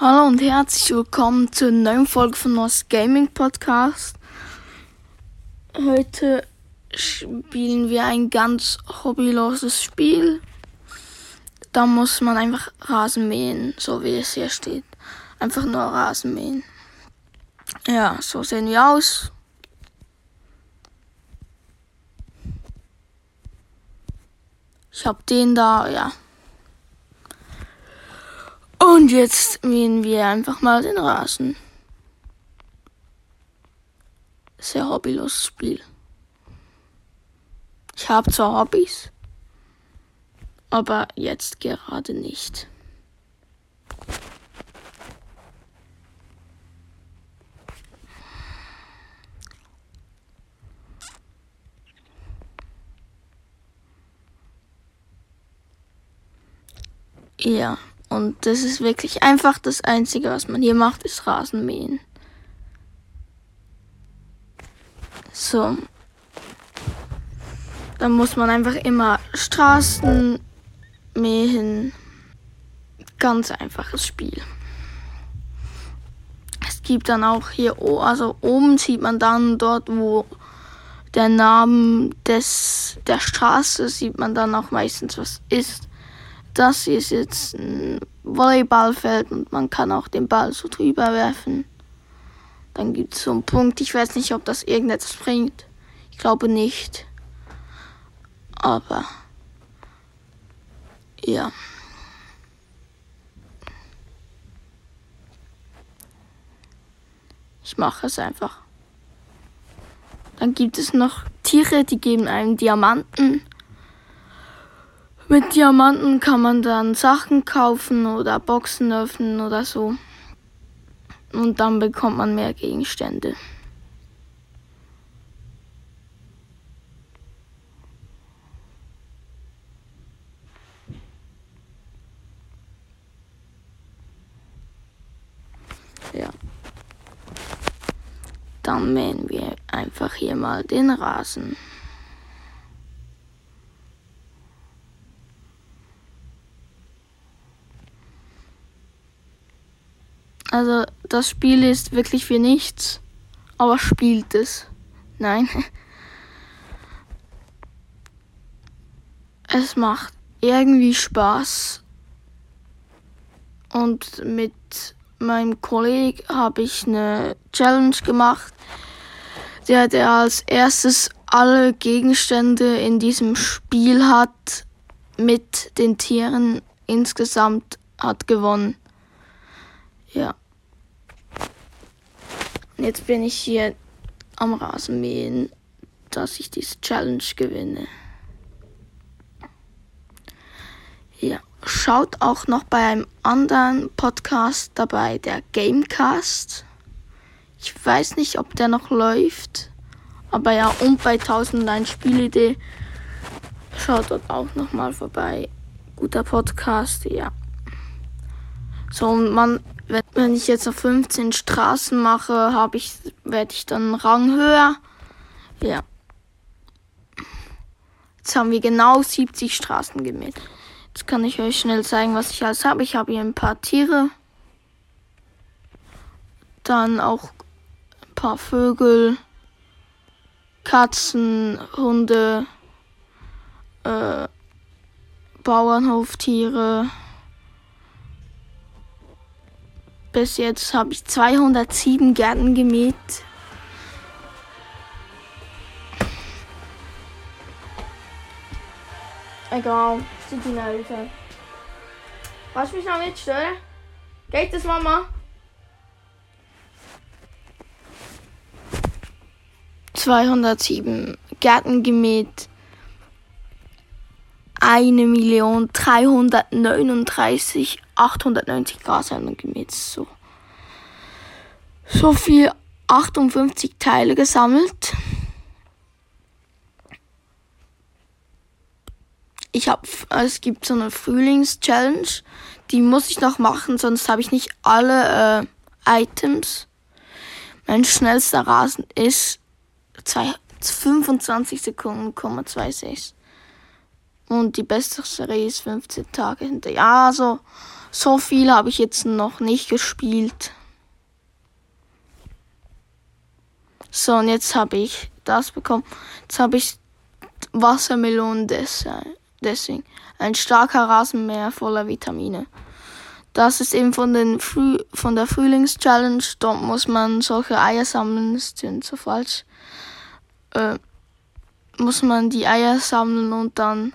Hallo und herzlich willkommen zur neuen Folge von Nos Gaming Podcast. Heute spielen wir ein ganz hobbyloses Spiel. Da muss man einfach Rasen mähen, so wie es hier steht. Einfach nur Rasen mähen. Ja, so sehen wir aus. Ich hab den da, ja. Und jetzt mähen wir einfach mal den Rasen. Sehr hobbyloses Spiel. Ich habe zwar Hobbys, aber jetzt gerade nicht. Ja. Und das ist wirklich einfach das Einzige, was man hier macht, ist Rasenmähen. So. Dann muss man einfach immer Straßen mähen. Ganz einfaches Spiel. Es gibt dann auch hier, also oben sieht man dann dort, wo der Name des, der Straße sieht man dann auch meistens, was ist das ist jetzt ein Volleyballfeld und man kann auch den Ball so drüber werfen. Dann gibt es so einen Punkt. Ich weiß nicht, ob das irgendetwas bringt. Ich glaube nicht. Aber ja. Ich mache es einfach. Dann gibt es noch Tiere, die geben einem Diamanten. Mit Diamanten kann man dann Sachen kaufen oder Boxen öffnen oder so. Und dann bekommt man mehr Gegenstände. Ja. Dann mähen wir einfach hier mal den Rasen. Also das Spiel ist wirklich für nichts, aber spielt es. Nein. Es macht irgendwie Spaß. Und mit meinem Kollegen habe ich eine Challenge gemacht. Der, der als erstes alle Gegenstände in diesem Spiel hat, mit den Tieren insgesamt hat gewonnen. Ja. Jetzt bin ich hier am Rasenmähen, dass ich diese Challenge gewinne. Ja, schaut auch noch bei einem anderen Podcast dabei, der Gamecast. Ich weiß nicht, ob der noch läuft, aber ja, und bei 1001 Spielidee. Schaut dort auch noch mal vorbei. Guter Podcast, ja. So, und man wenn ich jetzt noch 15 Straßen mache, habe ich, werde ich dann einen Rang höher. Ja. Jetzt haben wir genau 70 Straßen gemäht. Jetzt kann ich euch schnell zeigen, was ich alles habe. Ich habe hier ein paar Tiere. Dann auch ein paar Vögel. Katzen, Hunde, äh, Bauernhoftiere. Bis jetzt habe ich 207 Gärten gemäht. Egal, sind die. Kannst du mich noch nicht stören? Geht das, Mama? Zweihundertsieben Gärten gemäht. 1.339.890 Grashörner gemäht. So. so viel 58 Teile gesammelt. Ich habe, es gibt so eine Frühlings-Challenge, die muss ich noch machen, sonst habe ich nicht alle äh, Items. Mein schnellster Rasen ist 2, 25 Sekunden, 26. Und die beste Serie ist 15 Tage hinter. Ja, so, so viel habe ich jetzt noch nicht gespielt. So, und jetzt habe ich das bekommen. Jetzt habe ich Wassermelonen deswegen. Ein starker Rasenmäher voller Vitamine. Das ist eben von, den Früh von der Frühlingschallenge. Dort muss man solche Eier sammeln. Das sind so falsch. Äh, muss man die Eier sammeln und dann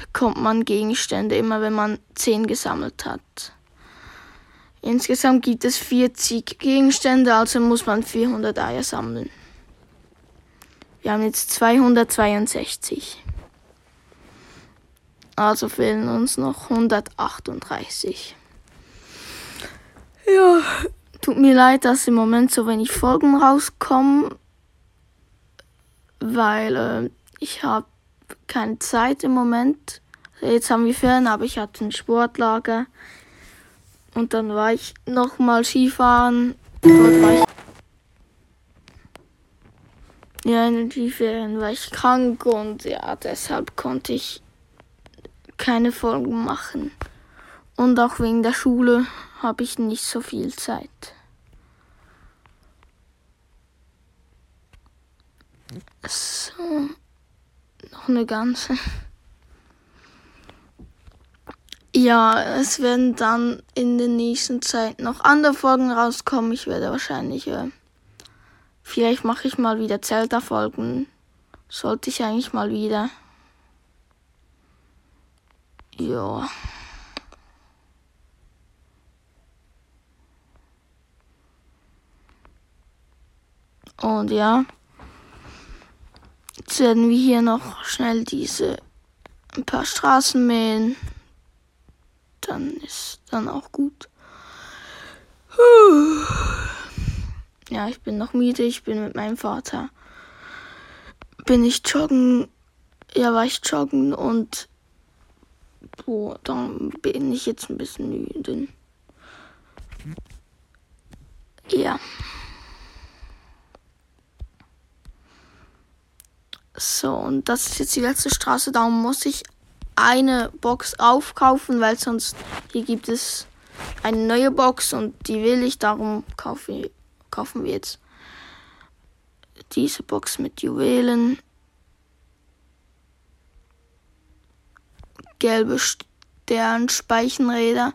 bekommt man Gegenstände, immer wenn man 10 gesammelt hat. Insgesamt gibt es 40 Gegenstände, also muss man 400 Eier sammeln. Wir haben jetzt 262. Also fehlen uns noch 138. Ja, tut mir leid, dass im Moment so wenig Folgen rauskommen, weil äh, ich habe keine Zeit im Moment. Jetzt haben wir Ferien, aber ich hatte ein Sportlager. Und dann war ich nochmal Skifahren. Dort war ich ja, in den Skiferien war ich krank und ja, deshalb konnte ich keine Folgen machen. Und auch wegen der Schule habe ich nicht so viel Zeit. So, noch eine ganze. Ja, es werden dann in der nächsten Zeit noch andere Folgen rauskommen. Ich werde wahrscheinlich, äh, vielleicht mache ich mal wieder Zelda-Folgen. Sollte ich eigentlich mal wieder. Ja. Und ja, jetzt werden wir hier noch schnell diese ein paar Straßen mähen. Dann ist dann auch gut. Ja, ich bin noch müde. Ich bin mit meinem Vater. Bin ich joggen. Ja, war ich joggen und Boah, dann bin ich jetzt ein bisschen müde. Ja. So, und das ist jetzt die letzte Straße. Da muss ich eine Box aufkaufen, weil sonst hier gibt es eine neue Box und die will ich. Darum kaufen, kaufen wir jetzt diese Box mit Juwelen. gelbe Sternspeichenräder.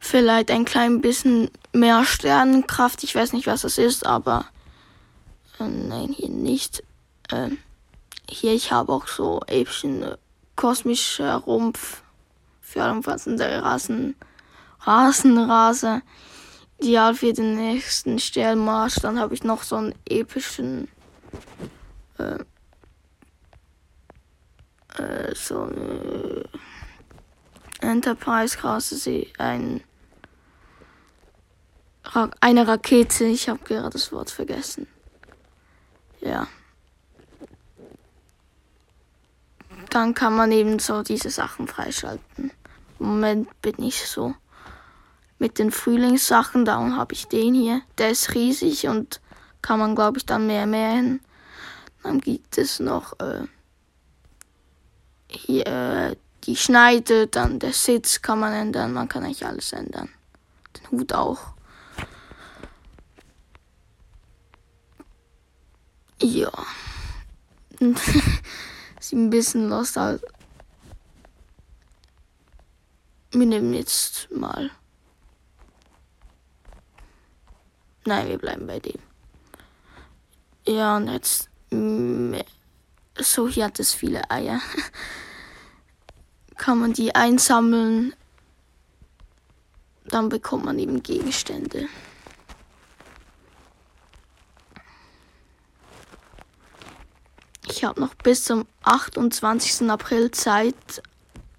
Vielleicht ein klein bisschen mehr Sternenkraft. Ich weiß nicht, was das ist, aber äh, nein, hier nicht. Äh, hier, ich habe auch so epischen äh, kosmischer Rumpf für allumfassende Rasen, Rasenrase. Ideal für den nächsten Sternmarsch. Dann habe ich noch so einen epischen äh, äh, so eine Enterprise-Klasse, ein, eine Rakete. Ich habe gerade das Wort vergessen. Ja. Dann kann man eben so diese Sachen freischalten. Im Moment bin ich so mit den Frühlingssachen, darum habe ich den hier. Der ist riesig und kann man, glaube ich, dann mehr mähen. Dann gibt es noch äh, hier äh, die Schneide, dann der Sitz kann man ändern, man kann eigentlich alles ändern. Den Hut auch. Ja. Sieht ein bisschen los aus. Wir nehmen jetzt mal. Nein, wir bleiben bei dem. Ja, und jetzt. So, hier hat es viele Eier. Kann man die einsammeln. Dann bekommt man eben Gegenstände. Ich habe noch bis zum 28. April Zeit,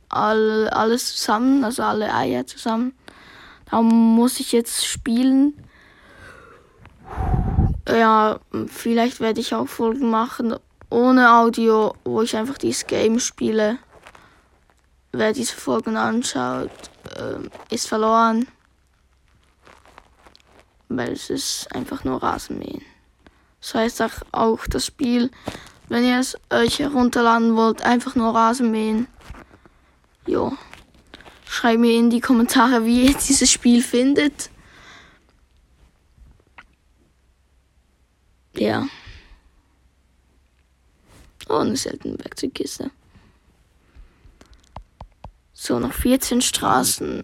all, alles zusammen, also alle Eier zusammen. Da muss ich jetzt spielen. Ja, vielleicht werde ich auch Folgen machen ohne Audio, wo ich einfach dieses Game spiele. Wer diese Folgen anschaut, äh, ist verloren. Weil es ist einfach nur Rasenmähen. Das heißt auch das Spiel, wenn ihr es euch herunterladen wollt, einfach nur Rasenmähen. Jo. Schreibt mir in die Kommentare, wie ihr dieses Spiel findet. Ja. Oh, eine seltene Werkzeugkiste. So, noch 14 Straßen.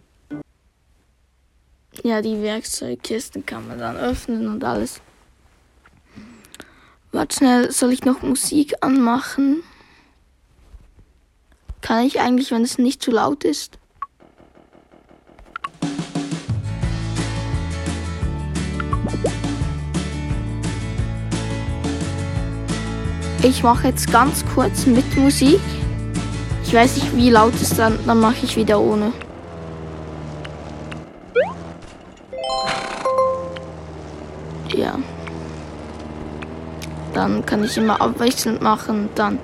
Ja, die Werkzeugkisten kann man dann öffnen und alles. Warte schnell, soll ich noch Musik anmachen? Kann ich eigentlich, wenn es nicht zu laut ist? Ich mache jetzt ganz kurz mit Musik. Ich weiß nicht, wie laut es dann, dann mache ich wieder ohne. Dann kann ich immer abwechselnd machen. Dann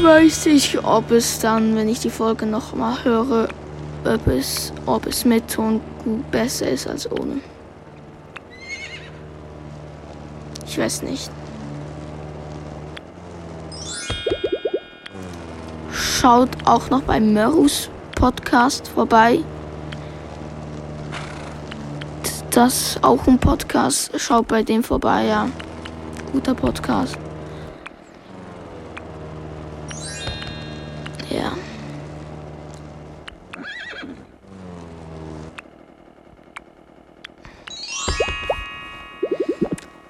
weiß ich, ob es dann, wenn ich die Folge noch mal höre, ob es, ob es mit Ton gut besser ist als ohne. Ich weiß nicht. schaut auch noch bei Mörus Podcast vorbei. Das ist auch ein Podcast. Schaut bei dem vorbei, ja. Guter Podcast. Ja.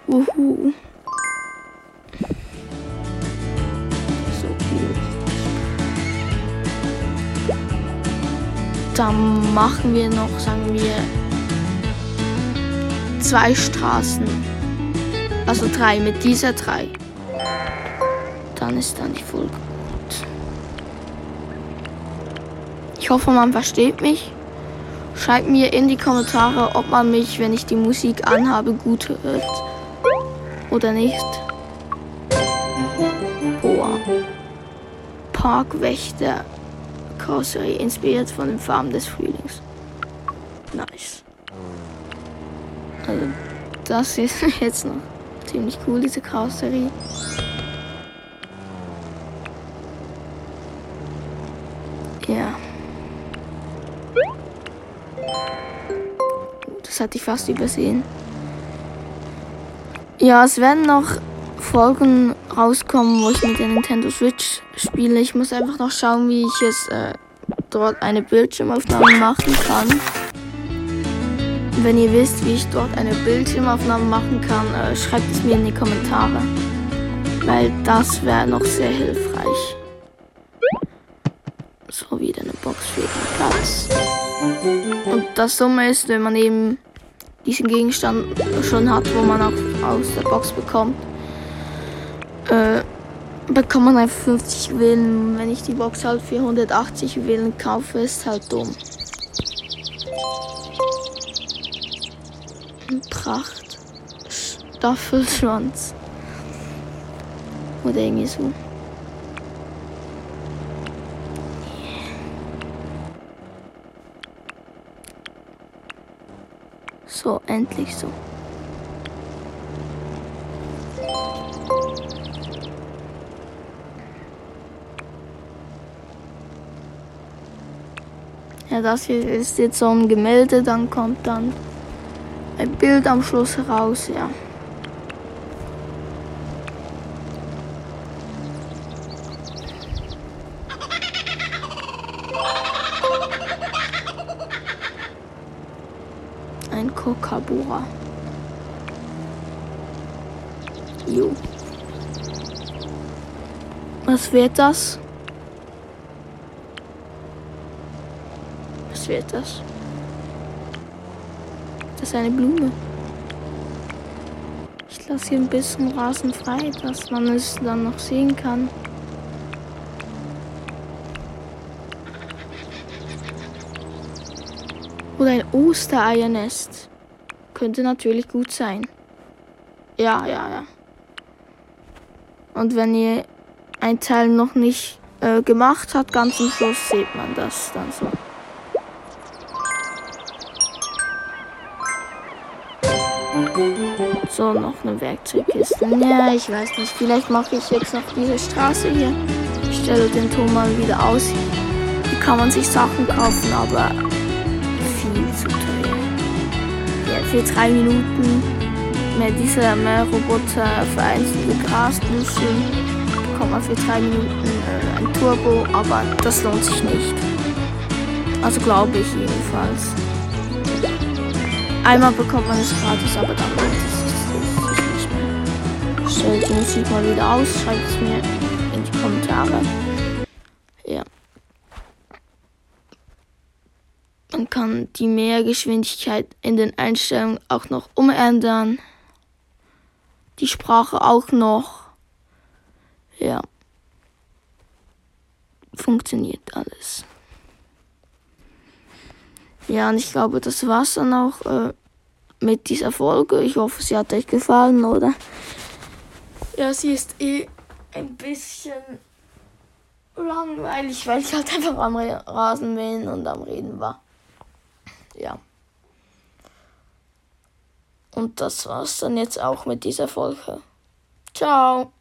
Uhu. Dann machen wir noch, sagen wir, zwei Straßen. Also drei, mit dieser drei. Dann ist dann die Folge gut. Ich hoffe, man versteht mich. Schreibt mir in die Kommentare, ob man mich, wenn ich die Musik anhabe, gut hört. Oder nicht. Boah. Parkwächter Karosserie, inspiriert von den Farben des Frühlings. Nice. Also, das ist jetzt noch ziemlich cool, diese Karosserie. Ja. Das hatte ich fast übersehen. Ja, es werden noch Folgen rauskommen, wo ich mit der Nintendo Switch spiele. Ich muss einfach noch schauen, wie ich es äh, dort eine Bildschirmaufnahme machen kann. Wenn ihr wisst, wie ich dort eine Bildschirmaufnahme machen kann, äh, schreibt es mir in die Kommentare. Weil das wäre noch sehr hilfreich. So, wieder eine Box für den Platz. Und das Summe ist, wenn man eben diesen Gegenstand schon hat, wo man auch aus der Box bekommt äh, bekommt man einfach 50 Willen. Wenn ich die Box halt für 180 Willen kaufe, ist halt dumm. Pracht. Staffelschwanz. Oder irgendwie so. So, endlich so. Ja, das hier ist jetzt so ein Gemälde, dann kommt dann ein Bild am Schluss heraus, ja. Ein Kokabura. Jo. Was wird das? Was wird das? Das ist eine Blume. Ich lasse hier ein bisschen Rasen frei, dass man es dann noch sehen kann. Oder ein Ostereiernest. Könnte natürlich gut sein. Ja, ja, ja. Und wenn ihr ein Teil noch nicht äh, gemacht habt, ganz am Schluss sieht man das dann so. So, noch eine Werkzeugkiste. Ja, ich weiß nicht. Vielleicht mache ich jetzt noch diese Straße hier. Ich stelle den Ton mal wieder aus. Ihr kann man sich Sachen kaufen, aber viel zu teuer. Ja, für drei Minuten mehr diese mehr Roboter vereinzelte Grasmuscheln bekommt man für drei Minuten äh, ein Turbo, aber das lohnt sich nicht. Also glaube ich jedenfalls. Einmal bekommt man es gratis, aber dann lohnt es nicht mehr. Stellt die Musik mal wieder aus, schreibt es mir in die Kommentare. Ja. Man kann die Mehrgeschwindigkeit in den Einstellungen auch noch umändern. Die Sprache auch noch. Ja. Funktioniert alles. Ja, und ich glaube, das war's dann auch äh, mit dieser Folge. Ich hoffe, sie hat euch gefallen, oder? Ja, sie ist eh ein bisschen langweilig, weil ich halt einfach am Rasenmähen und am Reden war. Ja. Und das war's dann jetzt auch mit dieser Folge. Ciao.